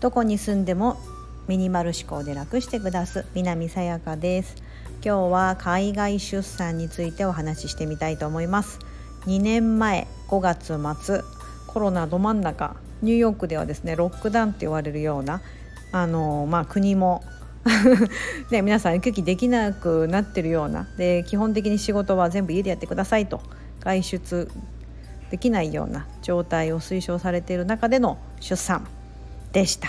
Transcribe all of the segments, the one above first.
どこに住んでもミニマル思考で楽してくだす。南さやかです。今日は海外出産についてお話ししてみたいと思います。2年前5月末コロナど真ん中ニューヨークではですねロックダウンって言われるようなあのまあ国も ね、皆さん行き来できなくなってるようなで基本的に仕事は全部家でやってくださいと外出できないような状態を推奨されている中での出産。でした。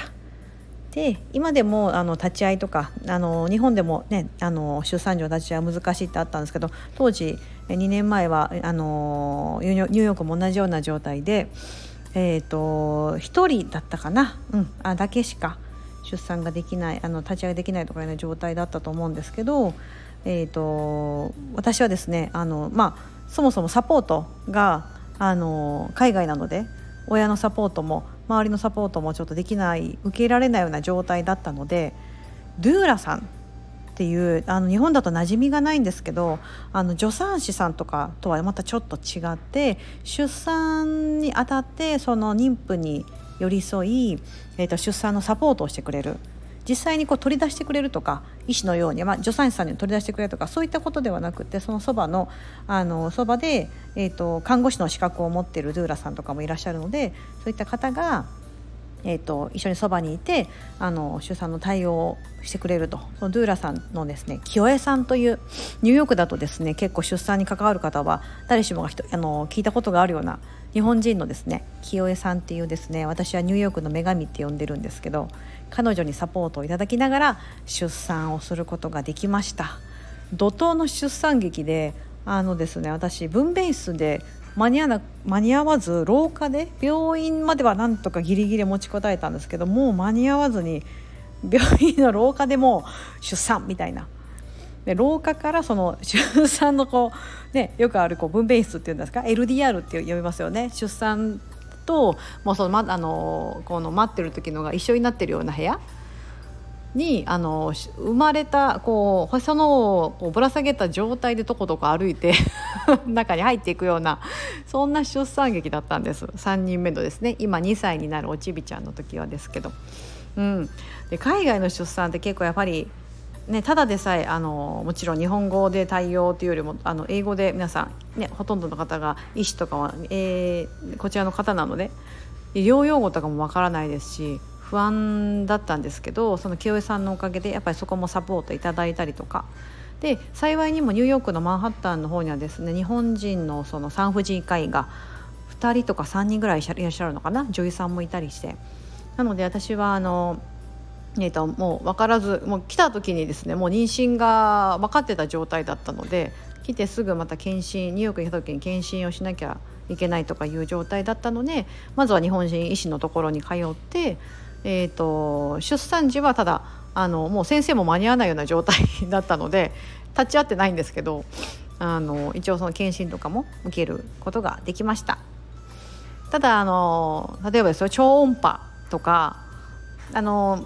で今でもあの立ち会いとかあの日本でも、ね、あの出産時の立ち会いは難しいってあったんですけど当時2年前はあのニューヨークも同じような状態で、えーと、1人だったかな、うん、あだけしか出産ができないあの立ち会いできないとかいうような状態だったと思うんですけど、えーと、私はですねあの、まあ、そもそもサポートがあの海外なので親のサポートも周りのサポートもちょっとできない受け入れられないような状態だったのでドゥーラさんっていうあの日本だと馴染みがないんですけどあの助産師さんとかとはまたちょっと違って出産にあたってその妊婦に寄り添い、えーと、出産のサポートをしてくれる実際にこう取り出してくれるとか医師のように、まあ、助産師さんに取り出してくれるとかそういったことではなくてそのそばのあのそばで、えーと、看護師の資格を持っているドゥーラさんとかもいらっしゃるのでそういった方が、えーと、一緒にそばにいてあの出産の対応をしてくれると。そのドゥーラさんのですね清江さんというニューヨークだとですね結構出産に関わる方は誰しもがあの聞いたことがあるような日本人のですね清江さんっていうですね私はニューヨークの女神って呼んでるんですけど彼女にサポートをいただきながら出産をすることができました。怒涛の出産劇であのですね私分娩室で間に合わ間に合わず廊下で病院まではなんとかギリギリ持ちこたえたんですけどもう間に合わずに病院の廊下でもう出産みたいな。で廊下からその出産のこう、ね、よくあるこう分娩室っていうんですか？LDR って呼びますよね。出産ともうその、ま、あのこの待ってる時のが一緒になってるような部屋。にあの生まれたこうそのこうぶら下げた状態でとことこ歩いて 中に入っていくようなそんな出産劇だったんです。3人目のですね。今2歳になるおちびちゃんの時はですけど。うん、で海外の出産って結構やっぱりね、ただでさえあのもちろん日本語で対応というよりもあの英語で皆さん、ね、ほとんどの方が医師とかは、えー、こちらの方なので医療用語とかもわからないですし不安だったんですけどその清江さんのおかげでやっぱりそこもサポートいただいたりとか。で幸いにもニューヨークのマンハッタンの方にはですね日本人のその産婦人科医が2人とか3人ぐらいいらっしゃるのかな？女優さんもいたりして。なので私はあのえーと、もう分からずもう来た時にですねもう妊娠が分かってた状態だったので来てすぐまた検診ニューヨークに来た時に検診をしなきゃいけないとかいう状態だったのでまずは日本人医師のところに通って、えーと、出産時はただあのもう先生も間に合わないような状態だったので立ち会ってないんですけどあの一応その検診とかも受けることができました。ただあの例えばですよ超音波とかあの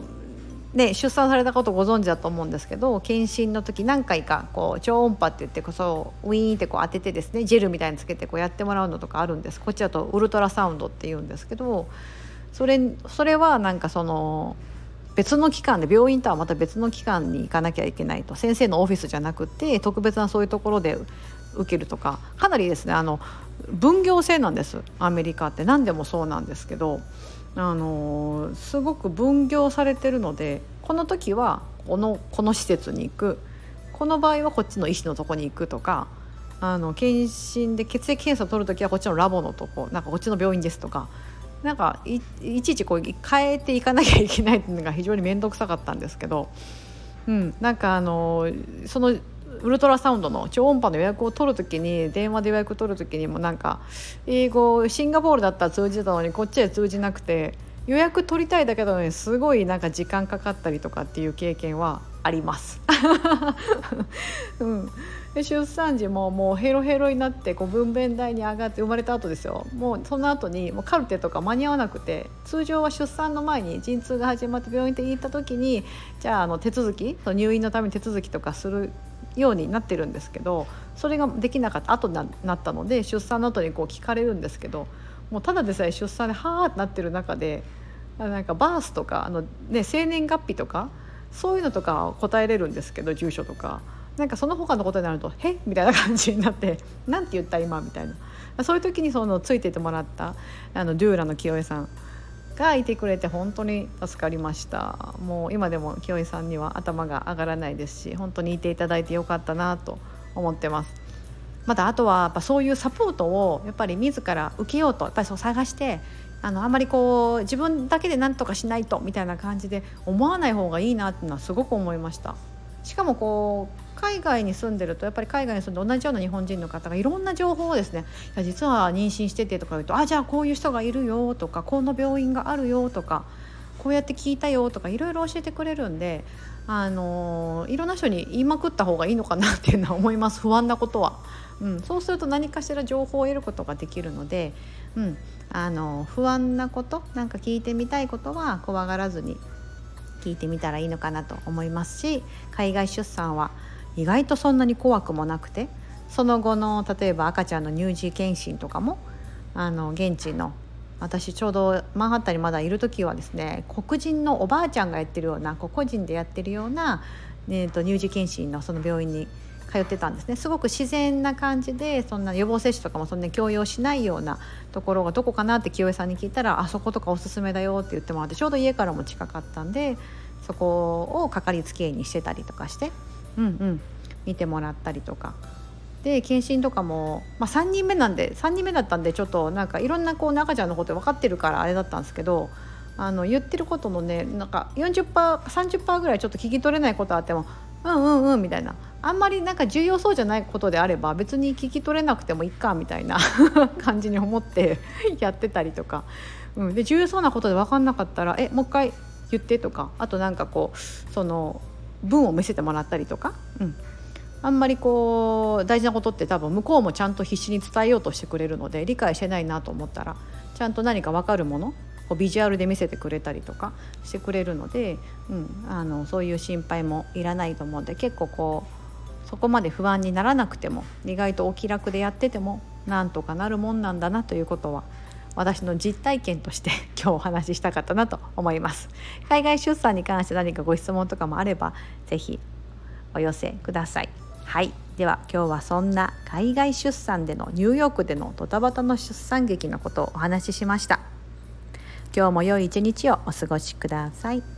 で出産されたことご存知だと思うんですけど検診の時何回かこう超音波って言ってこそウィーンってこう当ててですねジェルみたいにつけてこうやってもらうのとかあるんですこっちだとウルトラサウンドって言うんですけどそれそれはなんかその別の機関で病院とはまた別の機関に行かなきゃいけないと。先生のオフィスじゃなくて特別なそういうところで受けるとか。かなりですねあの分業制なんです。アメリカって。何でもそうなんですけど。あのすごく分業されてるのでこの時はこのこの施設に行く。この場合はこっちの医師のとこに行くとか。あの検診で血液検査を取る時はこっちのラボのとこ。なんかこっちの病院ですとか。なんかいちいちこう変えていかなきゃいけないっていうのが非常に面倒くさかったんですけど、うん、なんかあのそのウルトラサウンドの超音波の予約を取る時に電話で予約取る時にもなんか英語シンガポールだったら通じてたのにこっちは通じなくて予約取りたいだけなのにすごいなんか時間かかったりとかっていう経験はあります。うん、で出産時ももうヘロヘロになってこう分娩台に上がって生まれた後ですよ。もうその後にもうカルテとか間に合わなくて通常は出産の前に陣痛が始まって病院に行った時にじゃああの手続き入院のために手続きとかするようになってるんですけどそれができなかった後になったので出産の後にこう聞かれるんですけどもうただでさえ出産ではあってなってる中でなんかバースとかあの、ね、生年月日とかそういうのとか答えれるんですけど住所とか。なんかその他のことになると「へみたいな感じになって「なんて言った今」みたいな。そういう時にそのついててもらったあのデューラの清江さんがいてくれて本当に助かりました。もう今でも清江さんには頭が上がらないですし本当にいていただいてよかったなと思ってます。またあとはやっぱそういうサポートをやっぱり自ら受けようとやっぱりそう探してあのあんまりこう自分だけで何とかしないとみたいな感じで思わない方がいいなっていうのはすごく思いました。しかもこう海外に住んでるとやっぱり海外に住んで同じような日本人の方がいろんな情報をですね実は妊娠しててとか言うとあじゃあこういう人がいるよとかこの病院があるよとかこうやって聞いたよとかいろいろ教えてくれるんであのいろんな人に言いまくった方がいいのかなっていうのは思います不安なことは。うん、そうすると何かしら情報を得ることができるので、うん、あの不安なことなんか聞いてみたいことは怖がらずに聞いてみたらいいのかなと思いますし海外出産は意外とそんなに怖くもなくてその後の例えば赤ちゃんの乳児検診とかもあの現地の私ちょうどマンハッタンにまだいる時はですね黒人のおばあちゃんがやってるような個人でやってるような、えーと乳児検診のその病院に通ってたんですね。すごく自然な感じでそんな予防接種とかもそんなに強要しないようなところがどこかなって清江さんに聞いたら「あそことかおすすめだよ」って言ってもらってちょうど家からも近かったんでそこをかかりつけ医にしてたりとかしてうんうん。見てもらったりとか。で検診とかも、まあ、3人目なんで3人目だったんでちょっとなんかいろんなこう赤ちゃんのこと分かってるからあれだったんですけどあの言ってることのねなんか 40%30% ぐらいちょっと聞き取れないことあってもうんうんうんみたいな。あんまりなんか重要そうじゃないことであれば別に聞き取れなくてもいいかみたいな 感じに思って やってたりとか、うん、で重要そうなことで分かんなかったら「えもう一回言って」とか。あとなんかこうその文を見せてもらったりとか、うん、あんまりこう大事なことって多分向こうもちゃんと必死に伝えようとしてくれるので理解してないなと思ったらちゃんと何か分かるものこうビジュアルで見せてくれたりとかしてくれるので、うん、あのそういう心配もいらないと思うんで結構こうそこまで不安にならなくても意外とお気楽でやっててもなんとかなるもんなんだなということは私の実体験として 今日お話ししたかったなと思います。海外出産に関して何かご質問とかもあれば是非お寄せください。はい。では今日はそんな海外出産でのニューヨークでのドタバタの出産劇のことをお話ししました。今日も良い一日をお過ごしください。